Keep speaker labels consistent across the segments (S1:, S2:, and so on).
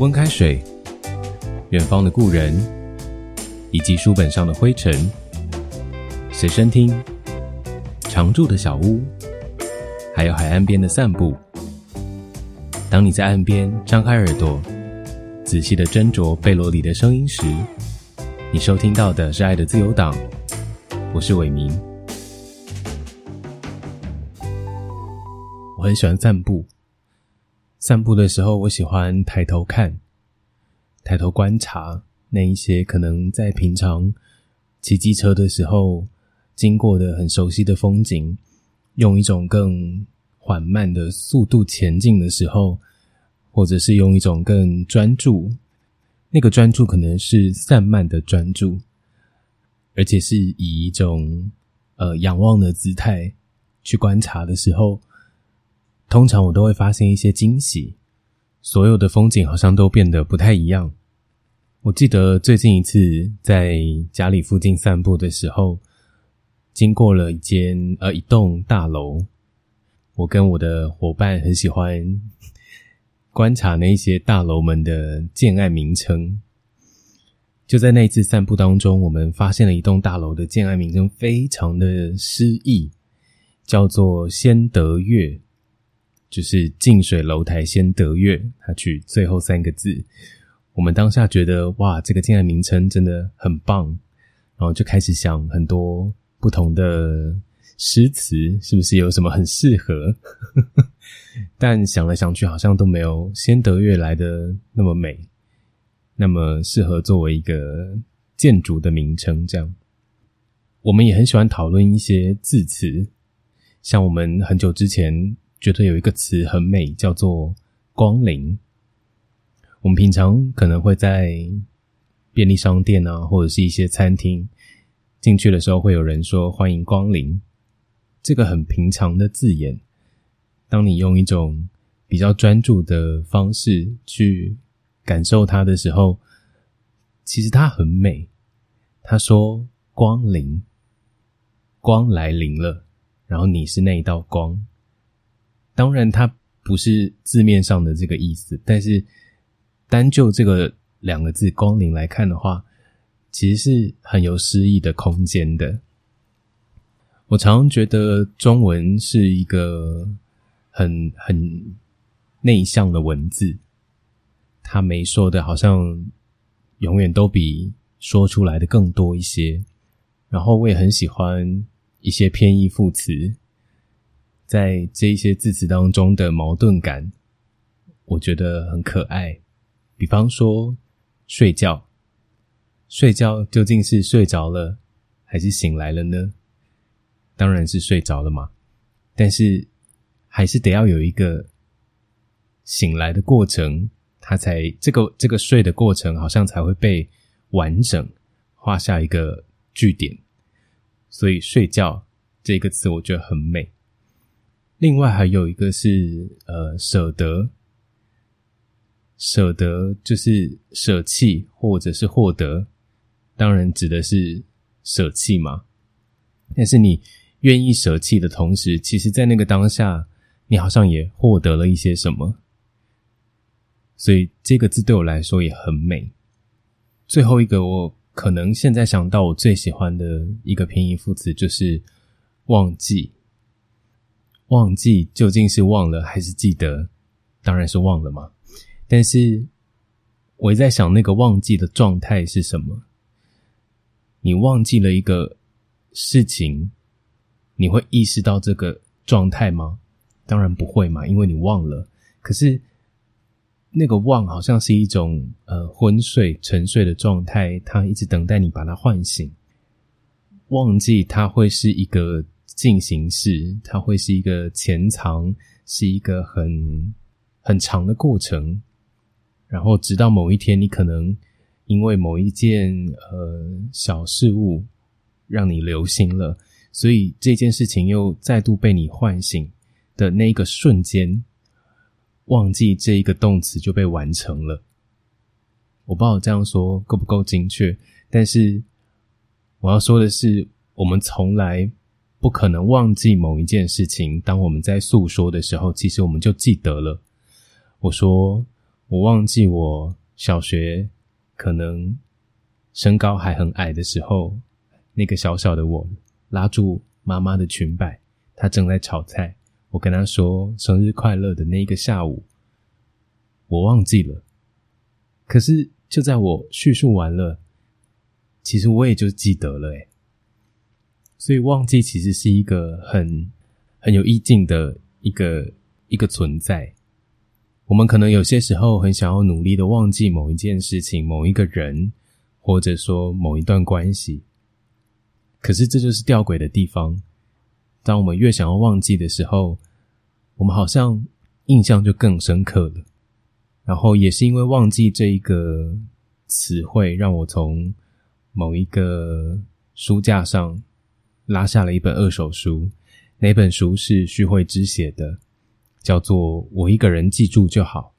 S1: 温开水、远方的故人，以及书本上的灰尘，随身听、常住的小屋，还有海岸边的散步。当你在岸边张开耳朵，仔细的斟酌贝罗里的声音时，你收听到的是《爱的自由党》，我是伟明。我很喜欢散步。散步的时候，我喜欢抬头看，抬头观察那一些可能在平常骑机车的时候经过的很熟悉的风景，用一种更缓慢的速度前进的时候，或者是用一种更专注，那个专注可能是散漫的专注，而且是以一种呃仰望的姿态去观察的时候。通常我都会发现一些惊喜，所有的风景好像都变得不太一样。我记得最近一次在家里附近散步的时候，经过了一间呃一栋大楼，我跟我的伙伴很喜欢 观察那些大楼们的建案名称。就在那一次散步当中，我们发现了一栋大楼的建案名称非常的诗意，叫做先得月。就是近水楼台先得月，他取最后三个字。我们当下觉得哇，这个建案名称真的很棒，然后就开始想很多不同的诗词，是不是有什么很适合？但想来想去，好像都没有先得月来的那么美，那么适合作为一个建筑的名称。这样，我们也很喜欢讨论一些字词，像我们很久之前。觉得有一个词很美，叫做“光临”。我们平常可能会在便利商店啊，或者是一些餐厅进去的时候，会有人说“欢迎光临”。这个很平常的字眼，当你用一种比较专注的方式去感受它的时候，其实它很美。他说：“光临，光来临了，然后你是那一道光。”当然，它不是字面上的这个意思，但是单就这个两个字“光临”来看的话，其实是很有诗意的空间的。我常常觉得中文是一个很很内向的文字，它没说的，好像永远都比说出来的更多一些。然后，我也很喜欢一些偏义副词。在这一些字词当中的矛盾感，我觉得很可爱。比方说，睡觉，睡觉究竟是睡着了还是醒来了呢？当然是睡着了嘛。但是还是得要有一个醒来的过程，它才这个这个睡的过程好像才会被完整画下一个句点。所以，睡觉这个词，我觉得很美。另外还有一个是呃舍得，舍得就是舍弃或者是获得，当然指的是舍弃嘛。但是你愿意舍弃的同时，其实，在那个当下，你好像也获得了一些什么。所以这个字对我来说也很美。最后一个，我可能现在想到我最喜欢的一个偏义副词就是忘记。忘记究竟是忘了还是记得？当然是忘了嘛。但是我也在想，那个忘记的状态是什么？你忘记了一个事情，你会意识到这个状态吗？当然不会嘛，因为你忘了。可是那个忘好像是一种呃昏睡、沉睡的状态，它一直等待你把它唤醒。忘记它会是一个。进行式，它会是一个潜藏，是一个很很长的过程。然后，直到某一天，你可能因为某一件呃小事物让你留心了，所以这件事情又再度被你唤醒的那一个瞬间，忘记这一个动词就被完成了。我不知道这样说够不够精确，但是我要说的是，我们从来。不可能忘记某一件事情。当我们在诉说的时候，其实我们就记得了。我说我忘记我小学可能身高还很矮的时候，那个小小的我拉住妈妈的裙摆，她正在炒菜，我跟她说生日快乐的那一个下午，我忘记了。可是就在我叙述完了，其实我也就记得了，诶所以忘记其实是一个很很有意境的一个一个存在。我们可能有些时候很想要努力的忘记某一件事情、某一个人，或者说某一段关系。可是这就是吊诡的地方。当我们越想要忘记的时候，我们好像印象就更深刻了。然后也是因为忘记这一个词汇，让我从某一个书架上拉下了一本二手书。那本书是徐慧芝写的。叫做我一个人记住就好。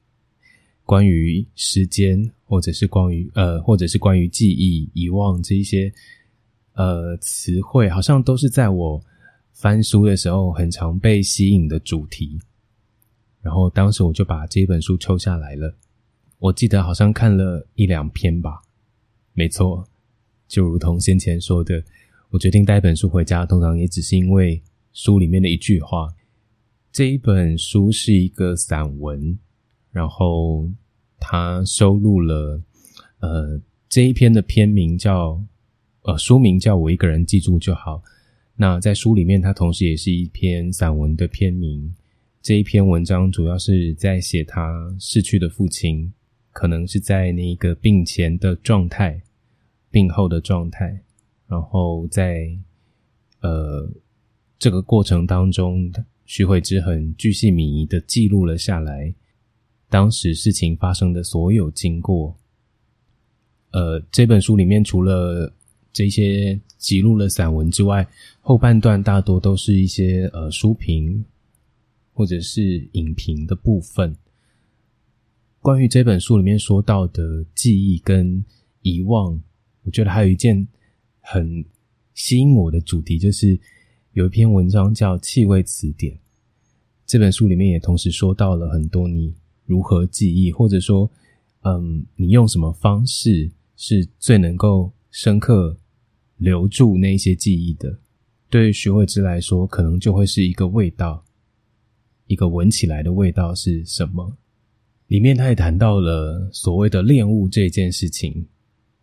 S1: 关于时间，或者是关于呃，或者是关于记忆、遗忘这一些呃词汇，好像都是在我翻书的时候很常被吸引的主题。然后当时我就把这本书抽下来了。我记得好像看了一两篇吧。没错，就如同先前说的，我决定带本书回家，通常也只是因为书里面的一句话。这一本书是一个散文，然后它收录了呃这一篇的篇名叫呃书名叫我一个人记住就好。那在书里面，它同时也是一篇散文的篇名。这一篇文章主要是在写他逝去的父亲，可能是在那个病前的状态、病后的状态，然后在呃这个过程当中。徐慧之很巨细靡遗的记录了下来，当时事情发生的所有经过。呃，这本书里面除了这些记录了散文之外，后半段大多都是一些呃书评或者是影评的部分。关于这本书里面说到的记忆跟遗忘，我觉得还有一件很吸引我的主题，就是。有一篇文章叫《气味词典》，这本书里面也同时说到了很多你如何记忆，或者说，嗯，你用什么方式是最能够深刻留住那些记忆的。对于徐慧芝来说，可能就会是一个味道，一个闻起来的味道是什么？里面他也谈到了所谓的恋物这件事情，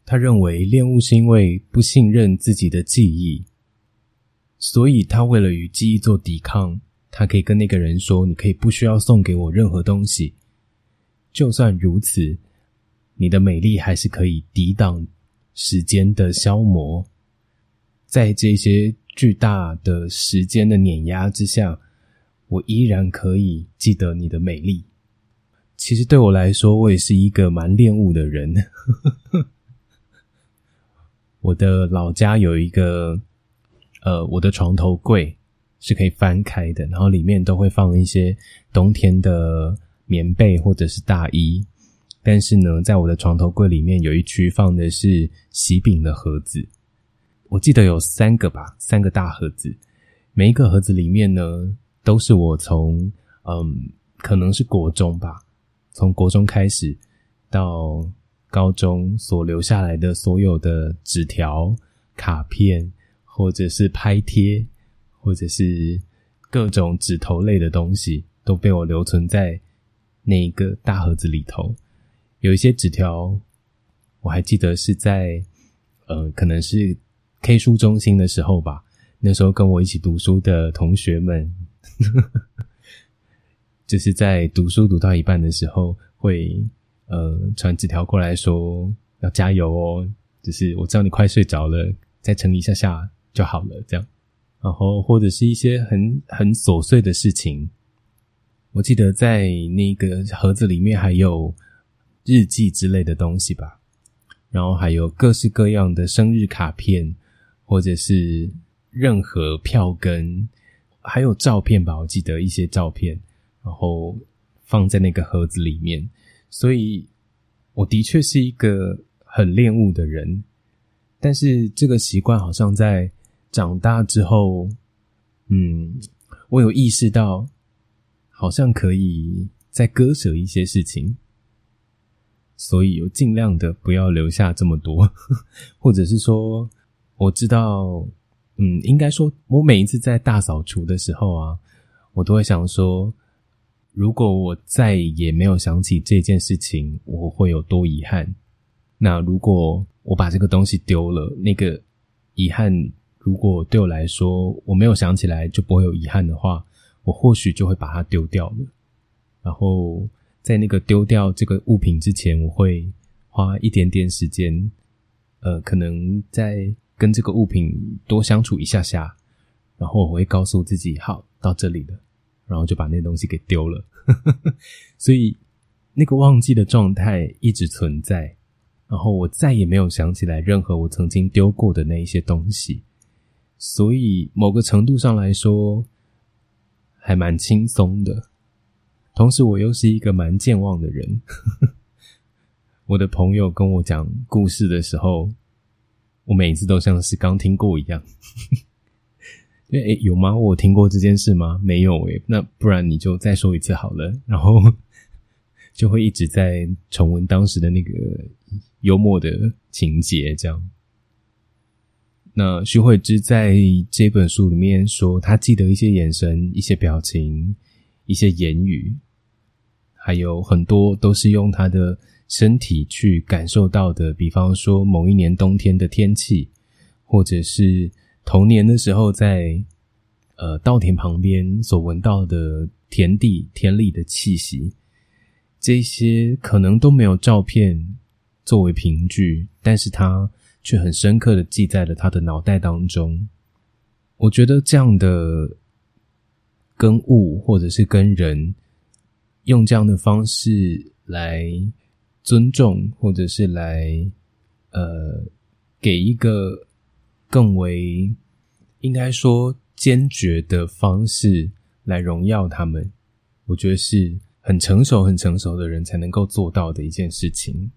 S1: 他认为恋物是因为不信任自己的记忆。所以，他为了与记忆做抵抗，他可以跟那个人说：“你可以不需要送给我任何东西。就算如此，你的美丽还是可以抵挡时间的消磨。在这些巨大的时间的碾压之下，我依然可以记得你的美丽。其实对我来说，我也是一个蛮恋物的人。我的老家有一个。呃，我的床头柜是可以翻开的，然后里面都会放一些冬天的棉被或者是大衣。但是呢，在我的床头柜里面有一区放的是喜饼的盒子，我记得有三个吧，三个大盒子。每一个盒子里面呢，都是我从嗯，可能是国中吧，从国中开始到高中所留下来的所有的纸条、卡片。或者是拍贴，或者是各种纸头类的东西，都被我留存在那一个大盒子里头。有一些纸条，我还记得是在，呃，可能是 K 书中心的时候吧。那时候跟我一起读书的同学们，就是在读书读到一半的时候，会呃传纸条过来说要加油哦，就是我知道你快睡着了，再撑一下下。就好了，这样，然后或者是一些很很琐碎的事情。我记得在那个盒子里面还有日记之类的东西吧，然后还有各式各样的生日卡片，或者是任何票根，还有照片吧。我记得一些照片，然后放在那个盒子里面。所以我的确是一个很恋物的人，但是这个习惯好像在。长大之后，嗯，我有意识到，好像可以再割舍一些事情，所以我尽量的不要留下这么多，或者是说，我知道，嗯，应该说，我每一次在大扫除的时候啊，我都会想说，如果我再也没有想起这件事情，我会有多遗憾。那如果我把这个东西丢了，那个遗憾，如果对我来说我没有想起来就不会有遗憾的话，我或许就会把它丢掉了。然后在那个丢掉这个物品之前，我会花一点点时间，呃，可能在跟这个物品多相处一下下，然后我会告诉自己，好，到这里了，然后就把那东西给丢了。所以那个忘记的状态一直存在。然后我再也没有想起来任何我曾经丢过的那一些东西，所以某个程度上来说，还蛮轻松的。同时，我又是一个蛮健忘的人。我的朋友跟我讲故事的时候，我每次都像是刚听过一样。诶，有吗？我听过这件事吗？没有诶。那不然你就再说一次好了。然后就会一直在重温当时的那个。幽默的情节，这样。那徐慧芝在这本书里面说，他记得一些眼神、一些表情、一些言语，还有很多都是用他的身体去感受到的。比方说，某一年冬天的天气，或者是童年的时候在呃稻田旁边所闻到的田地、田里的气息，这些可能都没有照片。作为凭据，但是他却很深刻的记在了他的脑袋当中。我觉得这样的跟物或者是跟人，用这样的方式来尊重，或者是来呃给一个更为应该说坚决的方式来荣耀他们，我觉得是很成熟、很成熟的人才能够做到的一件事情。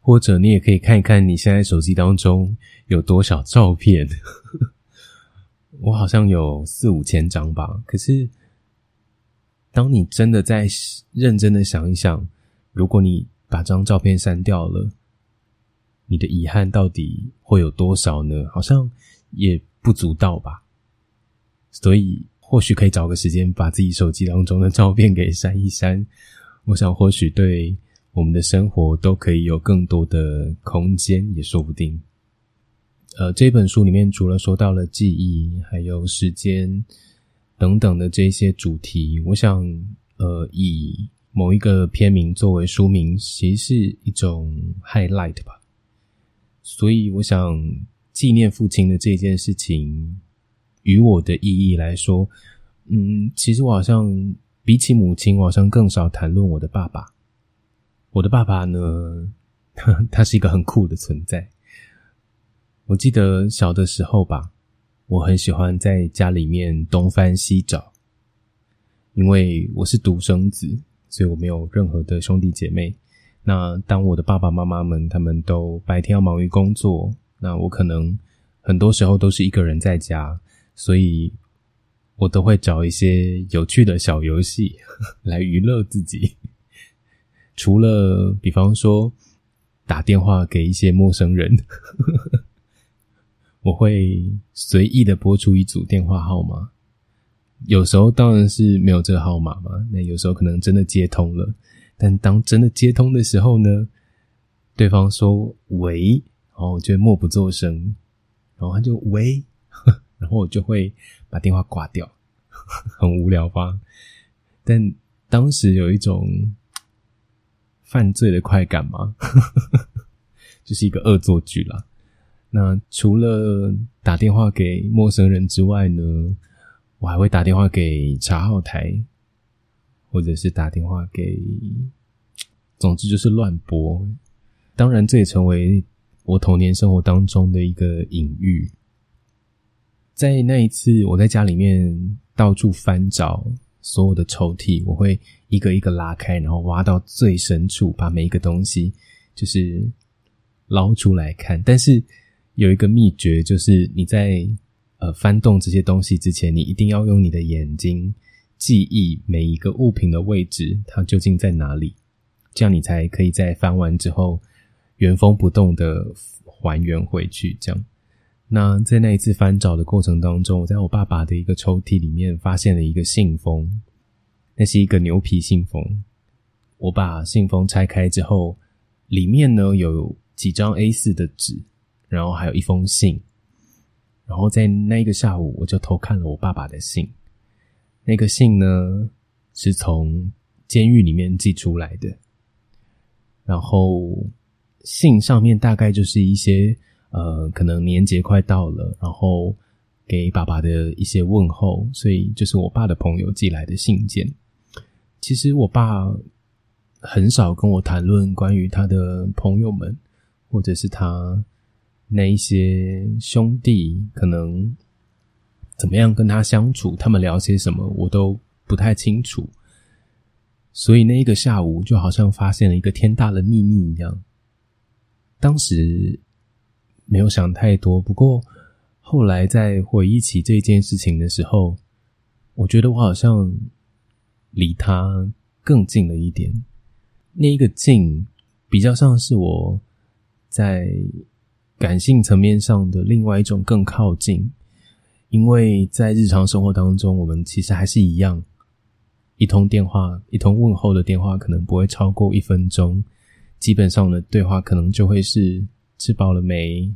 S1: 或者你也可以看一看你现在手机当中有多少照片，我好像有四五千张吧。可是，当你真的在认真的想一想，如果你把张照片删掉了，你的遗憾到底会有多少呢？好像也不足道吧。所以，或许可以找个时间把自己手机当中的照片给删一删。我想，或许对。我们的生活都可以有更多的空间，也说不定。呃，这本书里面除了说到了记忆，还有时间等等的这些主题，我想，呃，以某一个片名作为书名，其实是一种 highlight 吧。所以，我想纪念父亲的这件事情，与我的意义来说，嗯，其实我好像比起母亲，我好像更少谈论我的爸爸。我的爸爸呢，他是一个很酷的存在。我记得小的时候吧，我很喜欢在家里面东翻西找，因为我是独生子，所以我没有任何的兄弟姐妹。那当我的爸爸妈妈们他们都白天要忙于工作，那我可能很多时候都是一个人在家，所以我都会找一些有趣的小游戏来娱乐自己。除了比方说打电话给一些陌生人，我会随意的拨出一组电话号码。有时候当然是没有这个号码嘛，那有时候可能真的接通了。但当真的接通的时候呢，对方说“喂”，然后我就默不作声，然后他就“喂”，然后我就会把电话挂掉，很无聊吧？但当时有一种。犯罪的快感嘛？就是一个恶作剧啦。那除了打电话给陌生人之外呢，我还会打电话给查号台，或者是打电话给，总之就是乱拨。当然，这也成为我童年生活当中的一个隐喻。在那一次，我在家里面到处翻找。所有的抽屉，我会一个一个拉开，然后挖到最深处，把每一个东西就是捞出来看。但是有一个秘诀，就是你在呃翻动这些东西之前，你一定要用你的眼睛记忆每一个物品的位置，它究竟在哪里。这样你才可以在翻完之后原封不动的还原回去。这样，那在那一次翻找的过程当中，我在我爸爸的一个抽屉里面发现了一个信封，那是一个牛皮信封。我把信封拆开之后，里面呢有几张 A 四的纸，然后还有一封信。然后在那一个下午，我就偷看了我爸爸的信。那个信呢？是从监狱里面寄出来的，然后信上面大概就是一些呃，可能年节快到了，然后给爸爸的一些问候，所以就是我爸的朋友寄来的信件。其实我爸很少跟我谈论关于他的朋友们，或者是他那一些兄弟，可能怎么样跟他相处，他们聊些什么，我都。不太清楚，所以那一个下午就好像发现了一个天大的秘密一样。当时没有想太多，不过后来在回忆起这件事情的时候，我觉得我好像离他更近了一点。那一个近，比较像是我在感性层面上的另外一种更靠近，因为在日常生活当中，我们其实还是一样。一通电话，一通问候的电话，可能不会超过一分钟。基本上的对话，可能就会是吃饱了没？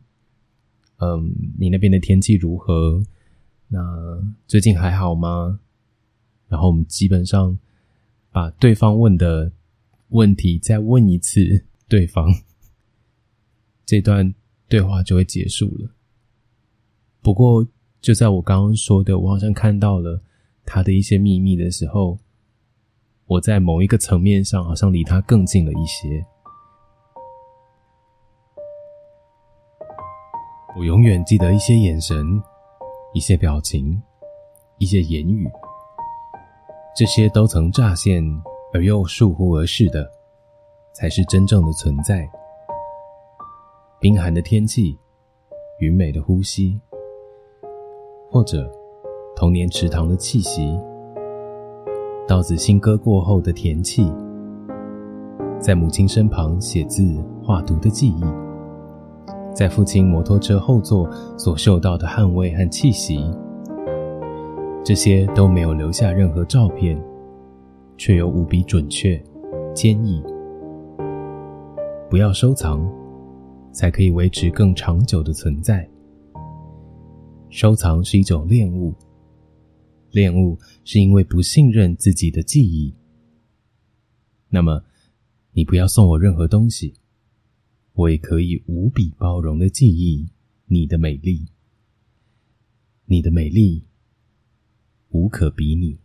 S1: 嗯，你那边的天气如何？那最近还好吗？然后我们基本上把对方问的问题再问一次，对方这段对话就会结束了。不过，就在我刚刚说的，我好像看到了他的一些秘密的时候。我在某一个层面上，好像离他更近了一些。我永远记得一些眼神、一些表情、一些言语，这些都曾乍现而又倏忽而逝的，才是真正的存在。冰寒的天气，云美的呼吸，或者童年池塘的气息。稻子新割过后的田气，在母亲身旁写字画图的记忆，在父亲摩托车后座所嗅到的汗味和气息，这些都没有留下任何照片，却又无比准确、坚毅。不要收藏，才可以维持更长久的存在。收藏是一种恋物。恋物是因为不信任自己的记忆。那么，你不要送我任何东西，我也可以无比包容的记忆你的美丽。你的美丽无可比拟。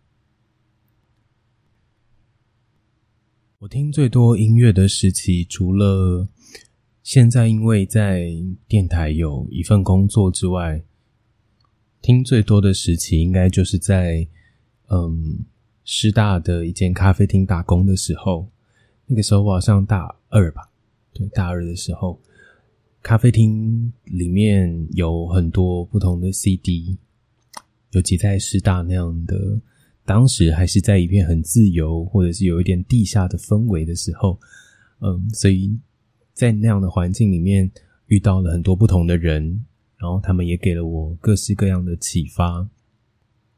S1: 我听最多音乐的时期，除了现在因为在电台有一份工作之外。听最多的时期，应该就是在嗯师大的一间咖啡厅打工的时候。那个时候我好像大二吧，对，大二的时候，咖啡厅里面有很多不同的 CD，尤其在师大那样的，当时还是在一片很自由，或者是有一点地下的氛围的时候，嗯，所以在那样的环境里面遇到了很多不同的人。然后他们也给了我各式各样的启发，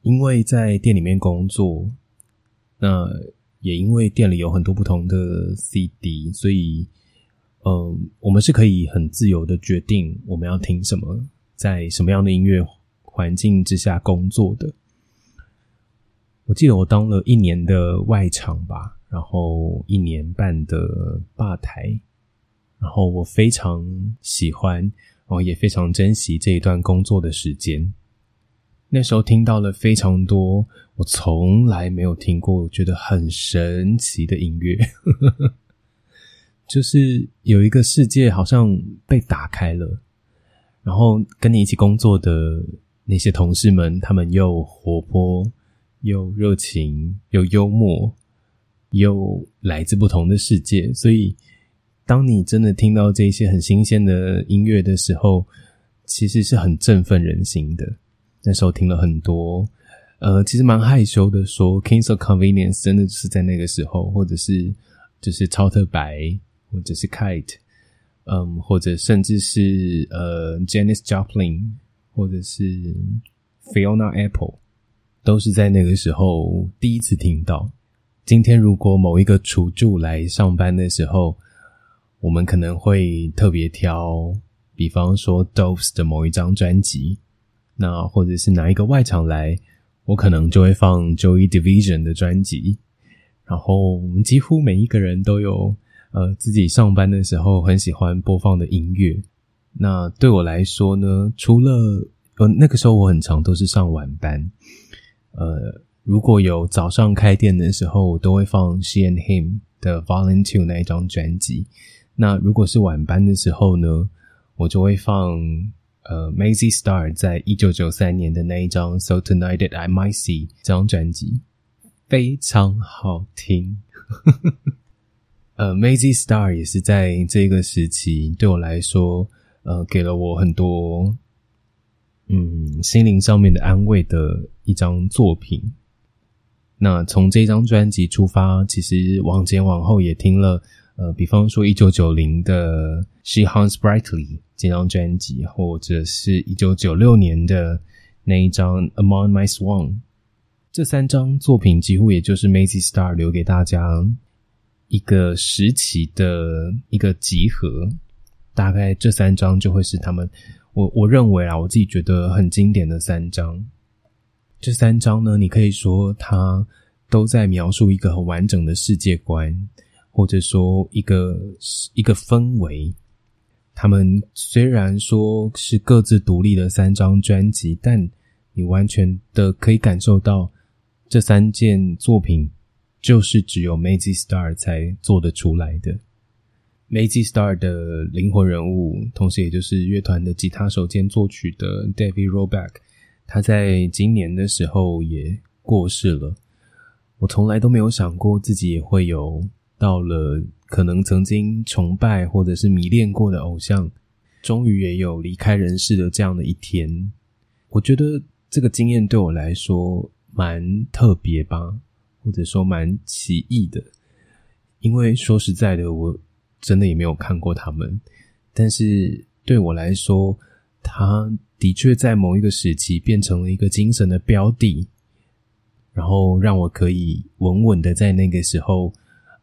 S1: 因为在店里面工作，那也因为店里有很多不同的 CD，所以，嗯，我们是可以很自由的决定我们要听什么，在什么样的音乐环境之下工作的。我记得我当了一年的外场吧，然后一年半的吧台，然后我非常喜欢。我也非常珍惜这一段工作的时间。那时候听到了非常多我从来没有听过、觉得很神奇的音乐，就是有一个世界好像被打开了。然后跟你一起工作的那些同事们，他们又活泼、又热情、又幽默，又来自不同的世界，所以。当你真的听到这些很新鲜的音乐的时候，其实是很振奋人心的。那时候听了很多，呃，其实蛮害羞的，说《Kings of Convenience》真的是在那个时候，或者是就是超特白，或者是 Kite，嗯，或者甚至是呃 Janis Joplin，或者是 Fiona Apple，都是在那个时候第一次听到。今天如果某一个厨助来上班的时候，我们可能会特别挑，比方说 Doves 的某一张专辑，那或者是哪一个外场来，我可能就会放 Joey Division 的专辑。然后我们几乎每一个人都有呃自己上班的时候很喜欢播放的音乐。那对我来说呢，除了呃那个时候我很常都是上晚班，呃。如果有早上开店的时候，我都会放 She and Him 的 Volunteer 那一张专辑。那如果是晚班的时候呢，我就会放呃 Maisy Star 在一九九三年的那一张 So Tonight I Might See 这张专辑，非常好听。呃，Maisy Star 也是在这个时期对我来说，呃，给了我很多嗯心灵上面的安慰的一张作品。那从这张专辑出发，其实往前往后也听了，呃，比方说一九九零的《She Hunts Brightly》这张专辑，或者是一九九六年的那一张《Among My Swan》，这三张作品几乎也就是 Macy Star 留给大家一个时期的一个集合，大概这三张就会是他们，我我认为啊，我自己觉得很经典的三张。这三张呢，你可以说它都在描述一个很完整的世界观，或者说一个一个氛围。他们虽然说是各自独立的三张专辑，但你完全的可以感受到这三件作品就是只有 Maisy Star 才做得出来的。Maisy Star 的灵魂人物，同时也就是乐团的吉他手兼作曲的 David Roback。他在今年的时候也过世了。我从来都没有想过自己也会有到了可能曾经崇拜或者是迷恋过的偶像，终于也有离开人世的这样的一天。我觉得这个经验对我来说蛮特别吧，或者说蛮奇异的。因为说实在的，我真的也没有看过他们，但是对我来说，他。的确，在某一个时期变成了一个精神的标的，然后让我可以稳稳的在那个时候，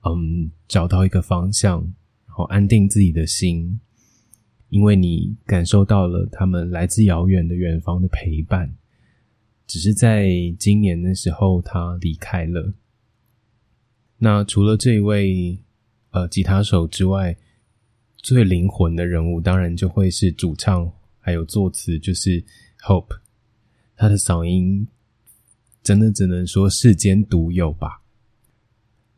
S1: 嗯，找到一个方向，然后安定自己的心，因为你感受到了他们来自遥远的远方的陪伴。只是在今年的时候，他离开了。那除了这一位呃吉他手之外，最灵魂的人物，当然就会是主唱。还有作词就是 Hope，他的嗓音真的只能说世间独有吧。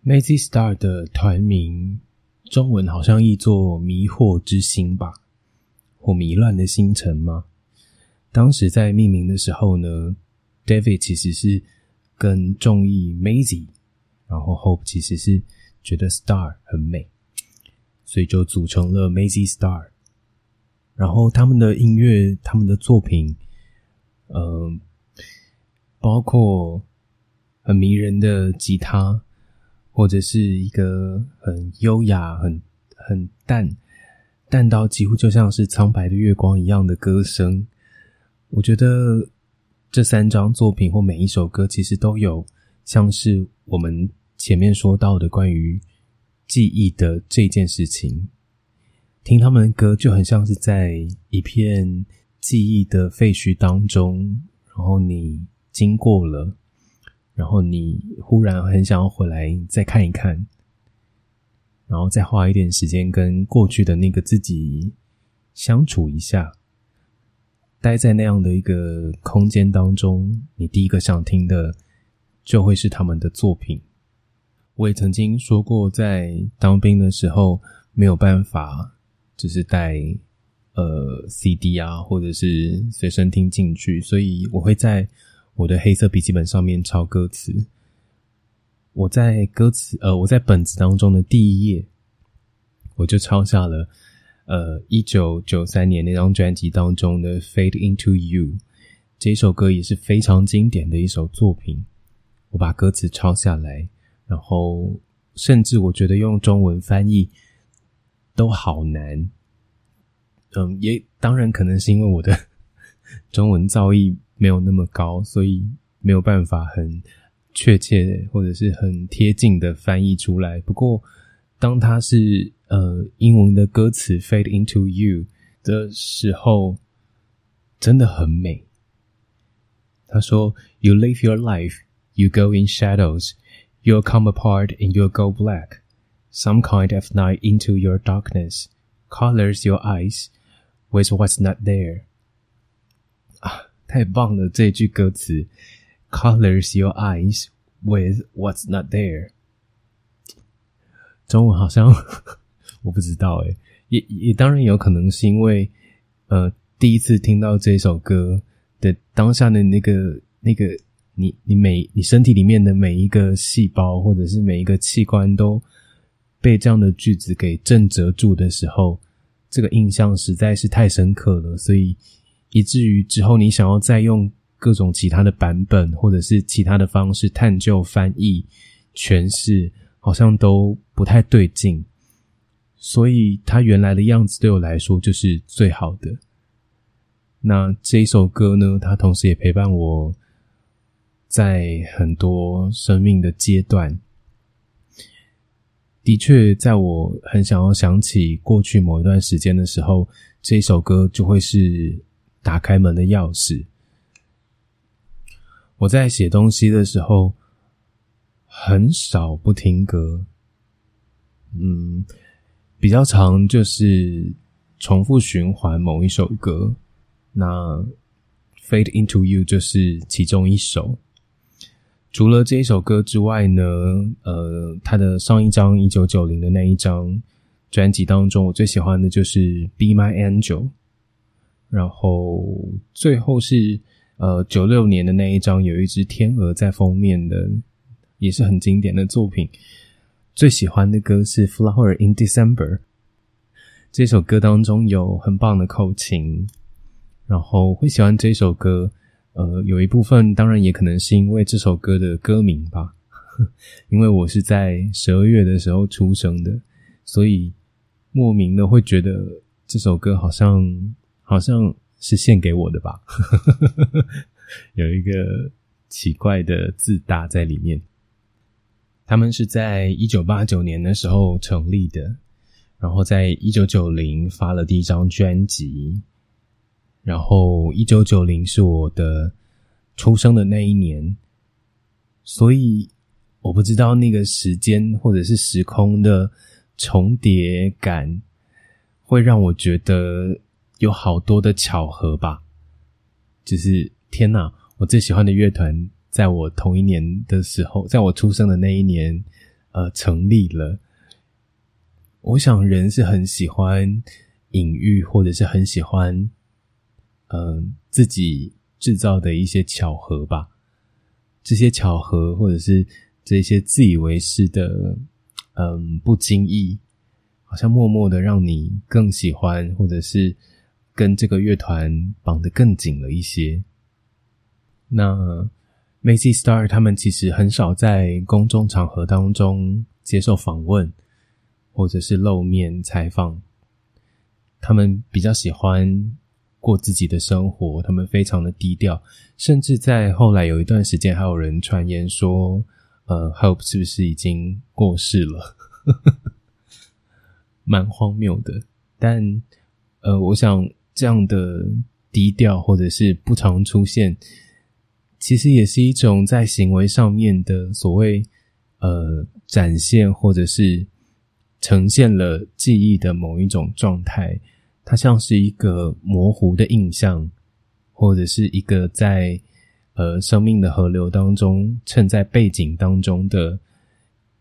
S1: Maisy Star 的团名中文好像译作“迷惑之星”吧，或“迷乱的星辰”吗？当时在命名的时候呢，David 其实是更中意 Maisy，然后 Hope 其实是觉得 Star 很美，所以就组成了 Maisy Star。然后他们的音乐，他们的作品，嗯，包括很迷人的吉他，或者是一个很优雅、很很淡淡到几乎就像是苍白的月光一样的歌声。我觉得这三张作品或每一首歌，其实都有像是我们前面说到的关于记忆的这件事情。听他们的歌，就很像是在一片记忆的废墟当中，然后你经过了，然后你忽然很想要回来再看一看，然后再花一点时间跟过去的那个自己相处一下，待在那样的一个空间当中，你第一个想听的就会是他们的作品。我也曾经说过，在当兵的时候没有办法。只是带呃 CD 啊，或者是随身听进去，所以我会在我的黑色笔记本上面抄歌词。我在歌词呃，我在本子当中的第一页，我就抄下了呃一九九三年那张专辑当中的《Fade Into You》这首歌，也是非常经典的一首作品。我把歌词抄下来，然后甚至我觉得用中文翻译都好难。嗯，也当然可能是因为我的 中文造诣没有那么高，所以没有办法很确切或者是很贴近的翻译出来。不过，当它是呃英文的歌词 “fade into you” 的时候，真的很美。他说：“You live your life, you go in shadows, you'll come apart and you'll go black. Some kind of night into your darkness colors your eyes with what's not there。”啊， 太棒了！这句歌词，“colors your eyes with what's not there”。中文好像 我不知道诶，也也当然有可能是因为呃第一次听到这首歌。的当下的那个那个，你你每你身体里面的每一个细胞或者是每一个器官都被这样的句子给震折住的时候，这个印象实在是太深刻了，所以以至于之后你想要再用各种其他的版本或者是其他的方式探究、翻译、诠释，好像都不太对劲。所以它原来的样子对我来说就是最好的。那这一首歌呢？它同时也陪伴我在很多生命的阶段。的确，在我很想要想起过去某一段时间的时候，这一首歌就会是打开门的钥匙。我在写东西的时候，很少不听歌。嗯，比较长就是重复循环某一首歌。那《Fade into You》就是其中一首。除了这一首歌之外呢，呃，他的上一张一九九零的那一张专辑当中，我最喜欢的就是《Be My Angel》。然后最后是呃九六年的那一张，有一只天鹅在封面的，也是很经典的作品。最喜欢的歌是《Flower in December》。这首歌当中有很棒的口琴。然后会喜欢这首歌，呃，有一部分当然也可能是因为这首歌的歌名吧，因为我是在十二月的时候出生的，所以莫名的会觉得这首歌好像好像是献给我的吧，有一个奇怪的自大在里面。他们是在一九八九年的时候成立的，然后在一九九零发了第一张专辑。然后，一九九零是我的出生的那一年，所以我不知道那个时间或者是时空的重叠感，会让我觉得有好多的巧合吧。就是天哪，我最喜欢的乐团在我同一年的时候，在我出生的那一年，呃，成立了。我想人是很喜欢隐喻，或者是很喜欢。嗯，自己制造的一些巧合吧，这些巧合或者是这些自以为是的，嗯，不经意，好像默默的让你更喜欢，或者是跟这个乐团绑得更紧了一些。那 Macy Star 他们其实很少在公众场合当中接受访问，或者是露面采访，他们比较喜欢。过自己的生活，他们非常的低调，甚至在后来有一段时间，还有人传言说，呃，Hope 是不是已经过世了？蛮荒谬的。但，呃，我想这样的低调或者是不常出现，其实也是一种在行为上面的所谓呃展现，或者是呈现了记忆的某一种状态。它像是一个模糊的印象，或者是一个在呃生命的河流当中衬在背景当中的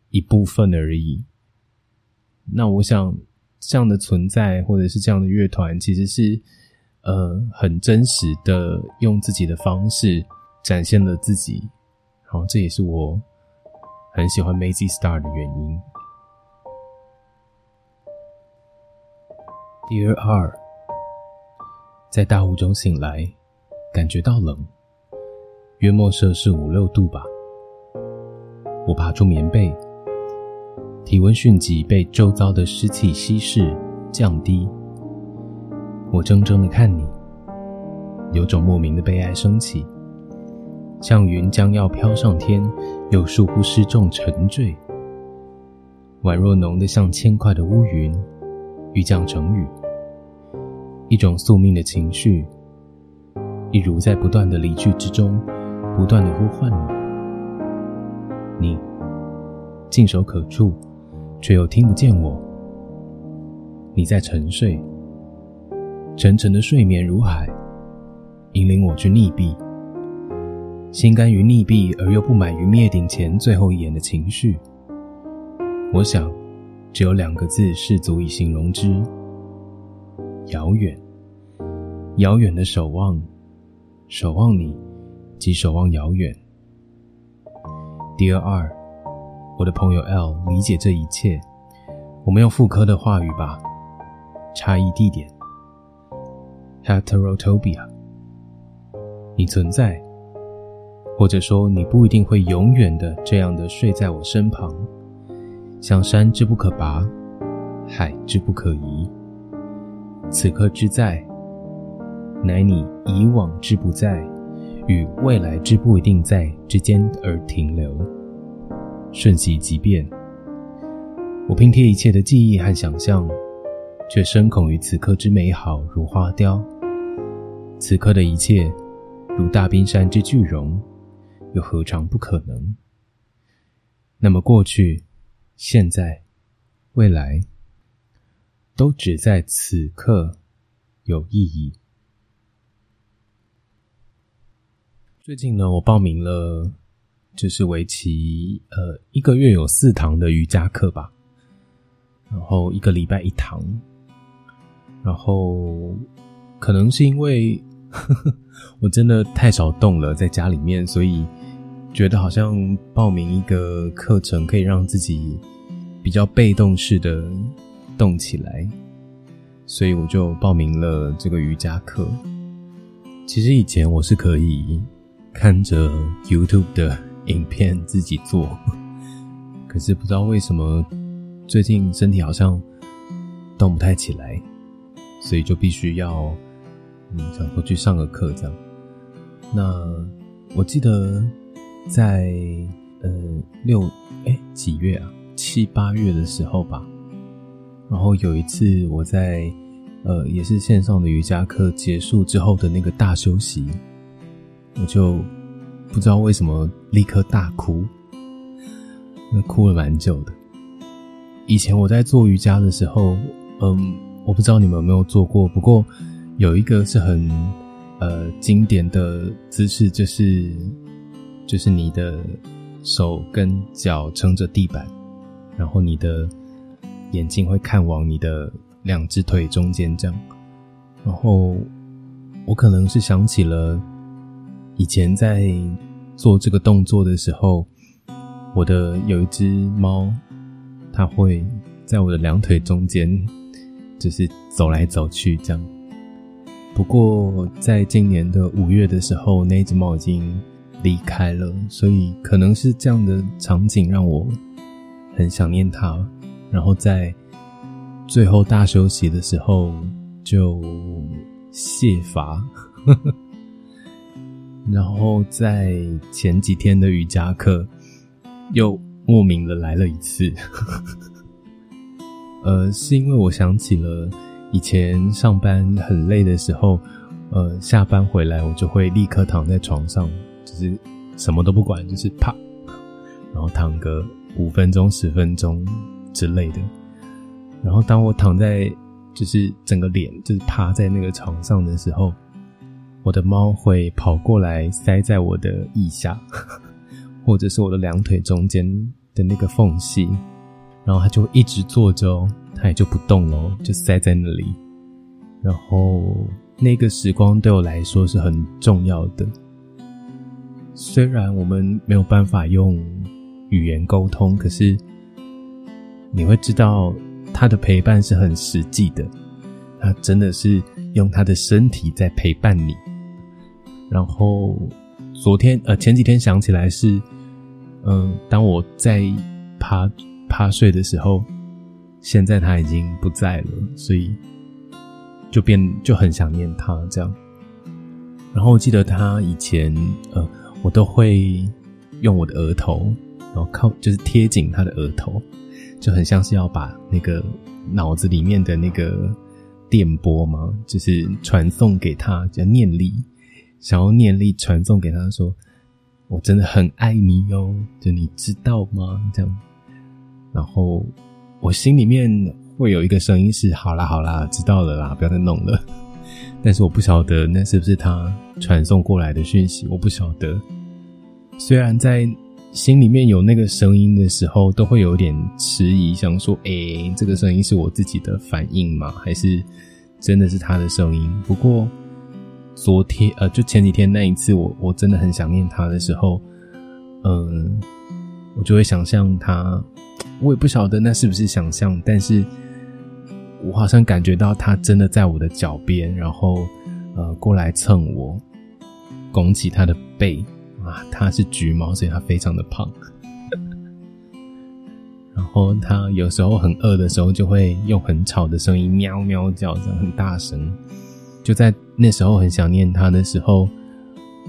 S1: 一部分而已。那我想这样的存在，或者是这样的乐团，其实是呃很真实的，用自己的方式展现了自己。然后这也是我很喜欢 Mazy Star 的原因。Day 二，在大雾中醒来，感觉到冷，约莫摄氏五六度吧。我爬出棉被，体温迅即被周遭的湿气稀释降低。我怔怔的看你，有种莫名的悲哀升起，像云将要飘上天，又似乎失重沉坠，宛若浓得像铅块的乌云，欲降成雨。一种宿命的情绪，一如在不断的离去之中，不断的呼唤你。你尽手可触，却又听不见我。你在沉睡。沉沉的睡眠如海，引领我去溺毙。心甘于溺毙而又不满于灭顶前最后一眼的情绪，我想，只有两个字是足以形容之：遥远。遥远的守望，守望你，即守望遥远。Dear 二，我的朋友 L 理解这一切。我们用妇科的话语吧，差异地点。Heterotopia，你存在，或者说你不一定会永远的这样的睡在我身旁，像山之不可拔，海之不可移。此刻之在，乃你以往之不在，与未来之不一定在之间而停留，瞬息即变。我拼贴一切的记忆和想象，却深恐于此刻之美好如花雕。此刻的一切，如大冰山之巨融，又何尝不可能？那么过去、现在、未来，都只在此刻有意义。最近呢，我报名了，就是为期呃一个月有四堂的瑜伽课吧，然后一个礼拜一堂，然后可能是因为呵呵。我真的太少动了，在家里面，所以觉得好像报名一个课程可以让自己比较被动式的动起来，所以我就报名了这个瑜伽课。其实以前我是可以看着 YouTube 的影片自己做，可是不知道为什么最近身体好像动不太起来，所以就必须要。嗯，想说去上个课这样。那我记得在呃六哎几月啊七八月的时候吧，然后有一次我在呃也是线上的瑜伽课结束之后的那个大休息，我就不知道为什么立刻大哭，那哭了蛮久的。以前我在做瑜伽的时候，嗯，我不知道你们有没有做过，不过。有一个是很呃经典的姿势，就是就是你的手跟脚撑着地板，然后你的眼睛会看往你的两只腿中间这样，然后我可能是想起了以前在做这个动作的时候，我的有一只猫，它会在我的两腿中间，就是走来走去这样。不过，在今年的五月的时候，那只猫已经离开了，所以可能是这样的场景让我很想念它。然后在最后大休息的时候就卸乏，然后在前几天的瑜伽课又莫名的来了一次。呃，是因为我想起了。以前上班很累的时候，呃，下班回来我就会立刻躺在床上，就是什么都不管，就是啪，然后躺个五分钟、十分钟之类的。然后当我躺在，就是整个脸就是趴在那个床上的时候，我的猫会跑过来塞在我的腋下，或者是我的两腿中间的那个缝隙，然后它就一直坐着哦。它也就不动了，就塞在那里。然后那个时光对我来说是很重要的。虽然我们没有办法用语言沟通，可是你会知道他的陪伴是很实际的。他真的是用他的身体在陪伴你。然后昨天呃前几天想起来是，嗯，当我在趴趴睡的时候，现在他已经不在了，所以就变就很想念他这样。然后我记得他以前，呃，我都会用我的额头，然后靠就是贴紧他的额头，就很像是要把那个脑子里面的那个电波嘛，就是传送给他，叫念力，想要念力传送给他说。我真的很爱你哟，就你知道吗？这样，然后我心里面会有一个声音是：好啦好啦，知道了啦，不要再弄了。但是我不晓得那是不是他传送过来的讯息，我不晓得。虽然在心里面有那个声音的时候，都会有点迟疑，想说：哎，这个声音是我自己的反应吗？还是真的是他的声音？不过。昨天呃，就前几天那一次，我我真的很想念他的时候，嗯，我就会想象他，我也不晓得那是不是想象，但是我好像感觉到他真的在我的脚边，然后呃过来蹭我，拱起他的背啊，他是橘猫，所以他非常的胖，然后他有时候很饿的时候，就会用很吵的声音喵喵叫，这样很大声。就在那时候很想念他的时候，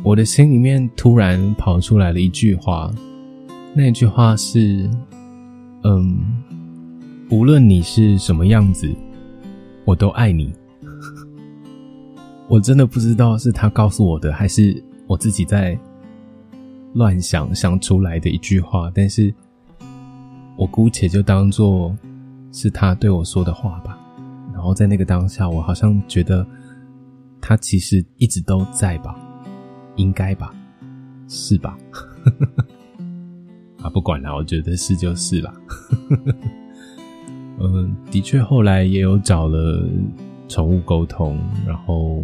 S1: 我的心里面突然跑出来了一句话，那句话是：“嗯，无论你是什么样子，我都爱你。”我真的不知道是他告诉我的，还是我自己在乱想想出来的一句话，但是我姑且就当做是他对我说的话吧。然后在那个当下，我好像觉得。他其实一直都在吧，应该吧，是吧？啊，不管了，我觉得是就是啦。嗯，的确，后来也有找了宠物沟通，然后，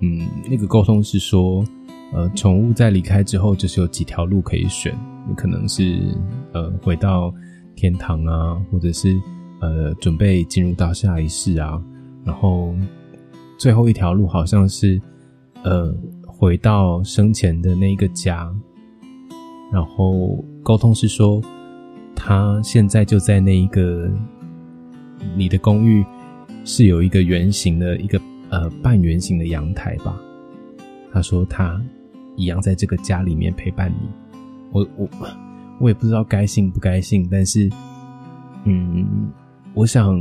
S1: 嗯，那个沟通是说，呃，宠物在离开之后，就是有几条路可以选，你可能是呃回到天堂啊，或者是呃准备进入到下一世啊，然后。最后一条路好像是，呃，回到生前的那一个家，然后沟通是说，他现在就在那一个你的公寓是有一个圆形的一个呃半圆形的阳台吧？他说他一样在这个家里面陪伴你。我我我也不知道该信不该信，但是，嗯，我想。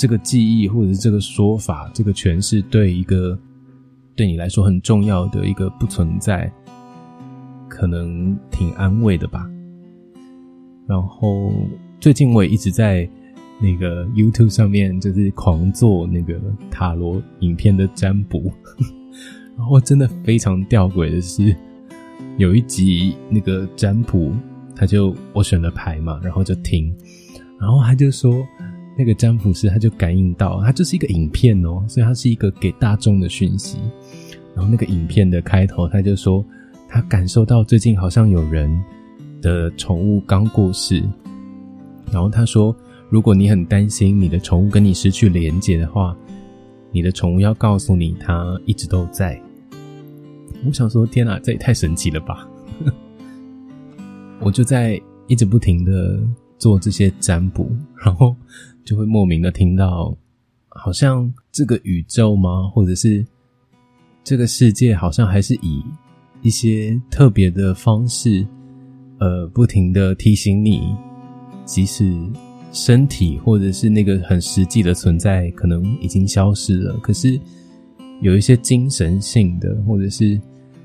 S1: 这个记忆，或者是这个说法，这个诠释，对一个对你来说很重要的一个不存在，可能挺安慰的吧。然后最近我也一直在那个 YouTube 上面，就是狂做那个塔罗影片的占卜。然后真的非常吊诡的是，有一集那个占卜，他就我选了牌嘛，然后就听，然后他就说。那个占卜师他就感应到，他就是一个影片哦，所以它是一个给大众的讯息。然后那个影片的开头，他就说他感受到最近好像有人的宠物刚过世。然后他说，如果你很担心你的宠物跟你失去连接的话，你的宠物要告诉你，它一直都在。我想说，天哪，这也太神奇了吧！我就在一直不停的做这些占卜，然后。就会莫名的听到，好像这个宇宙吗？或者是这个世界，好像还是以一些特别的方式，呃，不停的提醒你，即使身体或者是那个很实际的存在，可能已经消失了，可是有一些精神性的，或者是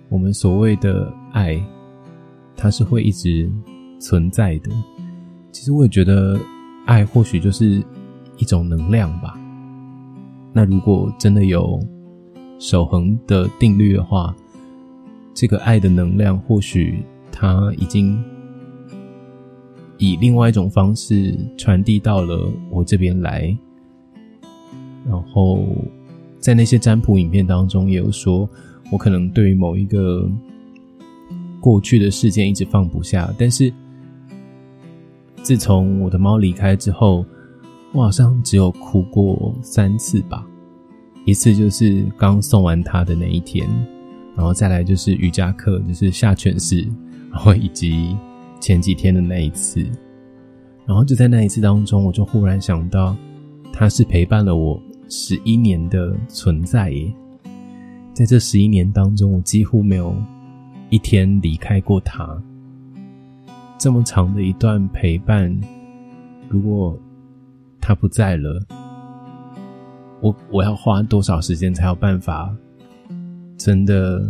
S1: 我们所谓的爱，它是会一直存在的。其实我也觉得，爱或许就是。一种能量吧。那如果真的有守恒的定律的话，这个爱的能量或许它已经以另外一种方式传递到了我这边来。然后在那些占卜影片当中也有说，我可能对于某一个过去的事件一直放不下，但是自从我的猫离开之后。我好像只有哭过三次吧，一次就是刚送完它的那一天，然后再来就是瑜伽课，就是下犬式，然后以及前几天的那一次，然后就在那一次当中，我就忽然想到，它是陪伴了我十一年的存在耶。在这十一年当中，我几乎没有一天离开过它。这么长的一段陪伴，如果他不在了，我我要花多少时间才有办法真的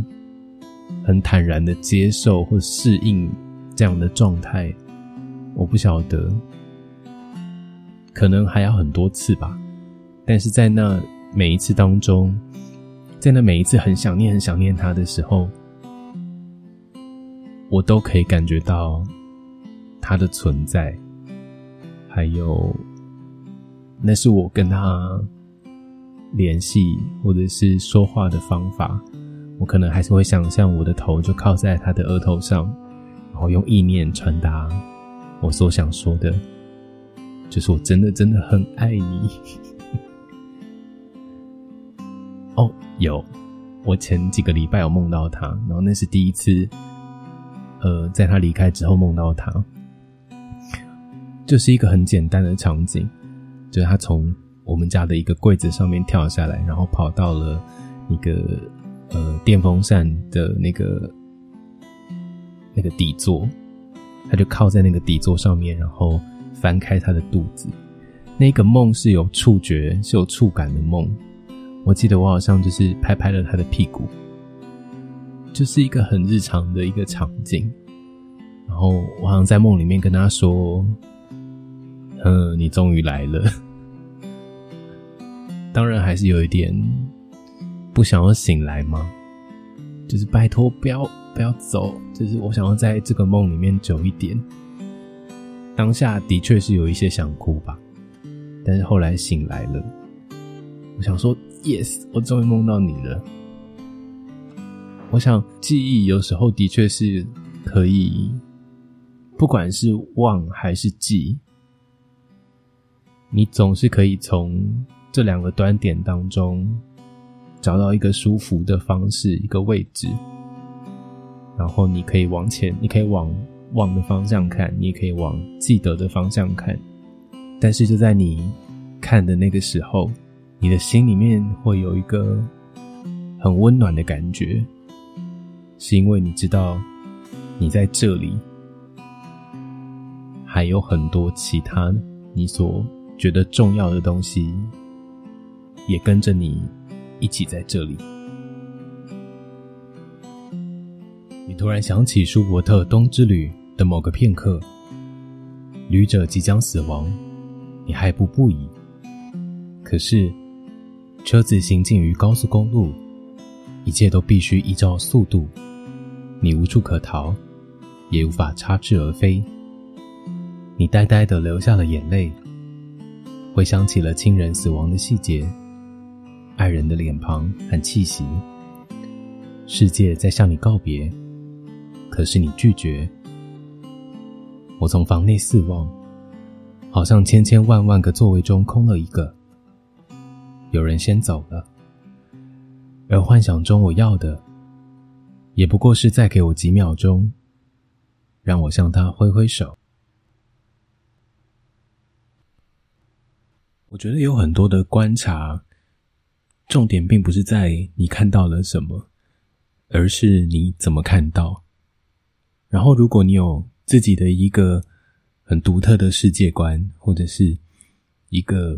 S1: 很坦然的接受或适应这样的状态？我不晓得，可能还要很多次吧。但是在那每一次当中，在那每一次很想念、很想念他的时候，我都可以感觉到他的存在，还有那是我跟他联系或者是说话的方法。我可能还是会想象我的头就靠在他的额头上，然后用意念传达。我所想说的，就是我真的真的很爱你。哦，有，我前几个礼拜有梦到他，然后那是第一次，呃，在他离开之后梦到他，就是一个很简单的场景，就是他从我们家的一个柜子上面跳下来，然后跑到了一个呃电风扇的那个那个底座。他就靠在那个底座上面，然后翻开他的肚子。那个梦是有触觉、是有触感的梦。我记得我好像就是拍拍了他的屁股，就是一个很日常的一个场景。然后我好像在梦里面跟他说：“嗯，你终于来了。”当然还是有一点不想要醒来吗，就是拜托不要。不要走，就是我想要在这个梦里面久一点。当下的确是有一些想哭吧，但是后来醒来了，我想说，yes，我终于梦到你了。我想记忆有时候的确是可以，不管是忘还是记，你总是可以从这两个端点当中找到一个舒服的方式，一个位置。然后你可以往前，你可以往往的方向看，你也可以往记得的方向看。但是就在你看的那个时候，你的心里面会有一个很温暖的感觉，是因为你知道你在这里，还有很多其他你所觉得重要的东西，也跟着你一起在这里。你突然想起舒伯特《冬之旅》的某个片刻，旅者即将死亡，你害不不已。可是，车子行进于高速公路，一切都必须依照速度，你无处可逃，也无法插翅而飞。你呆呆的流下了眼泪，回想起了亲人死亡的细节，爱人的脸庞和气息，世界在向你告别。可是你拒绝。我从房内四望，好像千千万万个座位中空了一个。有人先走了，而幻想中我要的，也不过是再给我几秒钟，让我向他挥挥手。我觉得有很多的观察，重点并不是在你看到了什么，而是你怎么看到。然后，如果你有自己的一个很独特的世界观，或者是一个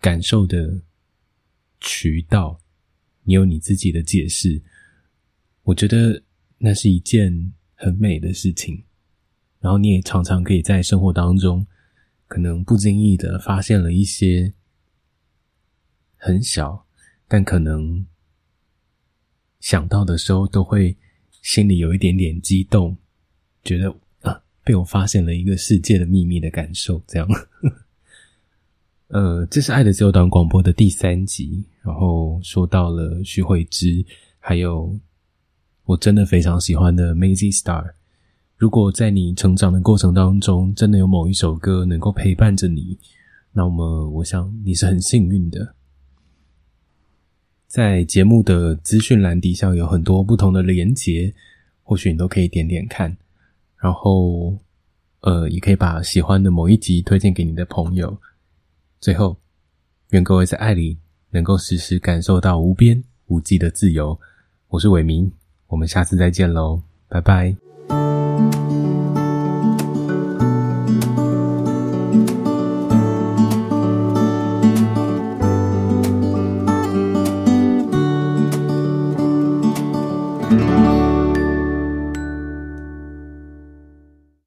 S1: 感受的渠道，你有你自己的解释，我觉得那是一件很美的事情。然后，你也常常可以在生活当中，可能不经意的发现了一些很小，但可能想到的时候都会。心里有一点点激动，觉得啊，被我发现了一个世界的秘密的感受，这样。呃，这是《爱的自由》短广播的第三集，然后说到了徐慧芝，还有我真的非常喜欢的《Mazy Star》。如果在你成长的过程当中，真的有某一首歌能够陪伴着你，那么我想你是很幸运的。在节目的资讯栏底下有很多不同的连结，或许你都可以点点看。然后呃，也可以把喜欢的某一集推荐给你的朋友。最后，愿各位在爱里能够时时感受到无边无际的自由。我是伟明，我们下次再见喽，拜拜。